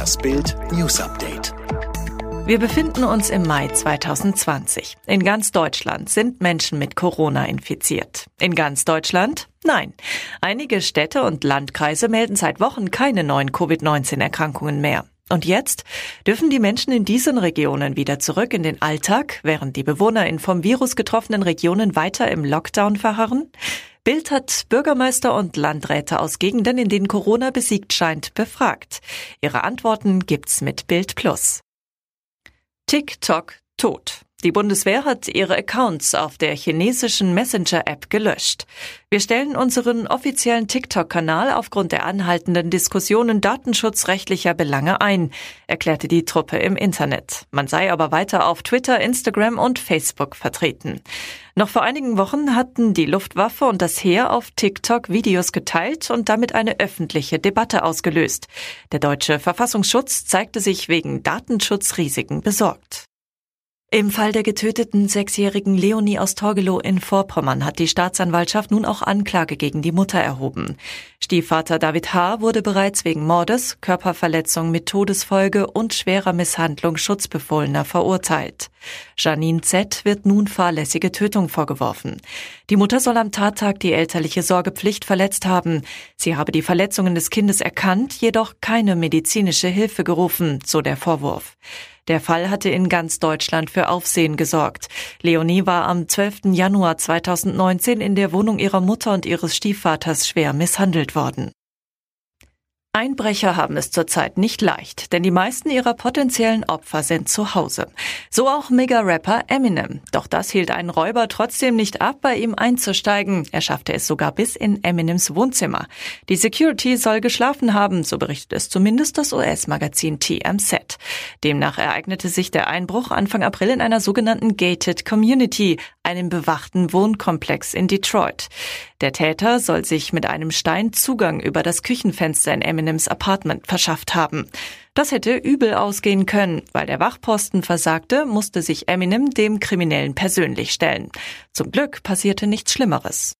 Das Bild News Update. Wir befinden uns im Mai 2020. In ganz Deutschland sind Menschen mit Corona infiziert. In ganz Deutschland? Nein. Einige Städte und Landkreise melden seit Wochen keine neuen Covid-19-Erkrankungen mehr. Und jetzt dürfen die Menschen in diesen Regionen wieder zurück in den Alltag, während die Bewohner in vom Virus getroffenen Regionen weiter im Lockdown verharren? Bild hat Bürgermeister und Landräte aus Gegenden, in denen Corona besiegt scheint, befragt. Ihre Antworten gibt's mit Bild Plus. TikTok tot. Die Bundeswehr hat ihre Accounts auf der chinesischen Messenger-App gelöscht. Wir stellen unseren offiziellen TikTok-Kanal aufgrund der anhaltenden Diskussionen datenschutzrechtlicher Belange ein, erklärte die Truppe im Internet. Man sei aber weiter auf Twitter, Instagram und Facebook vertreten. Noch vor einigen Wochen hatten die Luftwaffe und das Heer auf TikTok Videos geteilt und damit eine öffentliche Debatte ausgelöst. Der deutsche Verfassungsschutz zeigte sich wegen Datenschutzrisiken besorgt. Im Fall der getöteten sechsjährigen Leonie aus Torgelow in Vorpommern hat die Staatsanwaltschaft nun auch Anklage gegen die Mutter erhoben. Stiefvater David H. wurde bereits wegen Mordes, Körperverletzung mit Todesfolge und schwerer Misshandlung Schutzbefohlener verurteilt. Janine Z. wird nun fahrlässige Tötung vorgeworfen. Die Mutter soll am Tattag die elterliche Sorgepflicht verletzt haben. Sie habe die Verletzungen des Kindes erkannt, jedoch keine medizinische Hilfe gerufen, so der Vorwurf. Der Fall hatte in ganz Deutschland für Aufsehen gesorgt. Leonie war am 12. Januar 2019 in der Wohnung ihrer Mutter und ihres Stiefvaters schwer misshandelt worden. Einbrecher haben es zurzeit nicht leicht, denn die meisten ihrer potenziellen Opfer sind zu Hause. So auch Mega-Rapper Eminem. Doch das hielt einen Räuber trotzdem nicht ab, bei ihm einzusteigen. Er schaffte es sogar bis in Eminems Wohnzimmer. Die Security soll geschlafen haben, so berichtet es zumindest das US-Magazin TMZ. Demnach ereignete sich der Einbruch Anfang April in einer sogenannten Gated Community, einem bewachten Wohnkomplex in Detroit. Der Täter soll sich mit einem Stein Zugang über das Küchenfenster in Eminems Apartment verschafft haben. Das hätte übel ausgehen können. Weil der Wachposten versagte, musste sich Eminem dem Kriminellen persönlich stellen. Zum Glück passierte nichts Schlimmeres.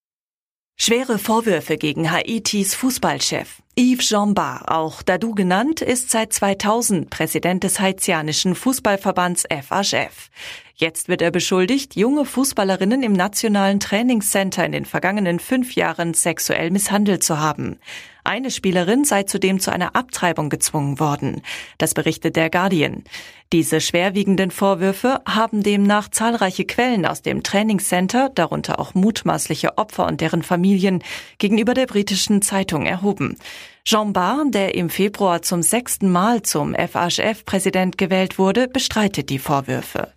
Schwere Vorwürfe gegen Haitis Fußballchef. Yves Jean Bar, auch Dadou genannt, ist seit 2000 Präsident des haitianischen Fußballverbands FHF. Jetzt wird er beschuldigt, junge Fußballerinnen im nationalen Trainingscenter in den vergangenen fünf Jahren sexuell misshandelt zu haben. Eine Spielerin sei zudem zu einer Abtreibung gezwungen worden. Das berichtet der Guardian. Diese schwerwiegenden Vorwürfe haben demnach zahlreiche Quellen aus dem Trainingscenter, darunter auch mutmaßliche Opfer und deren Familien, gegenüber der britischen Zeitung erhoben. Jean Barr, der im Februar zum sechsten Mal zum FHF-Präsident gewählt wurde, bestreitet die Vorwürfe.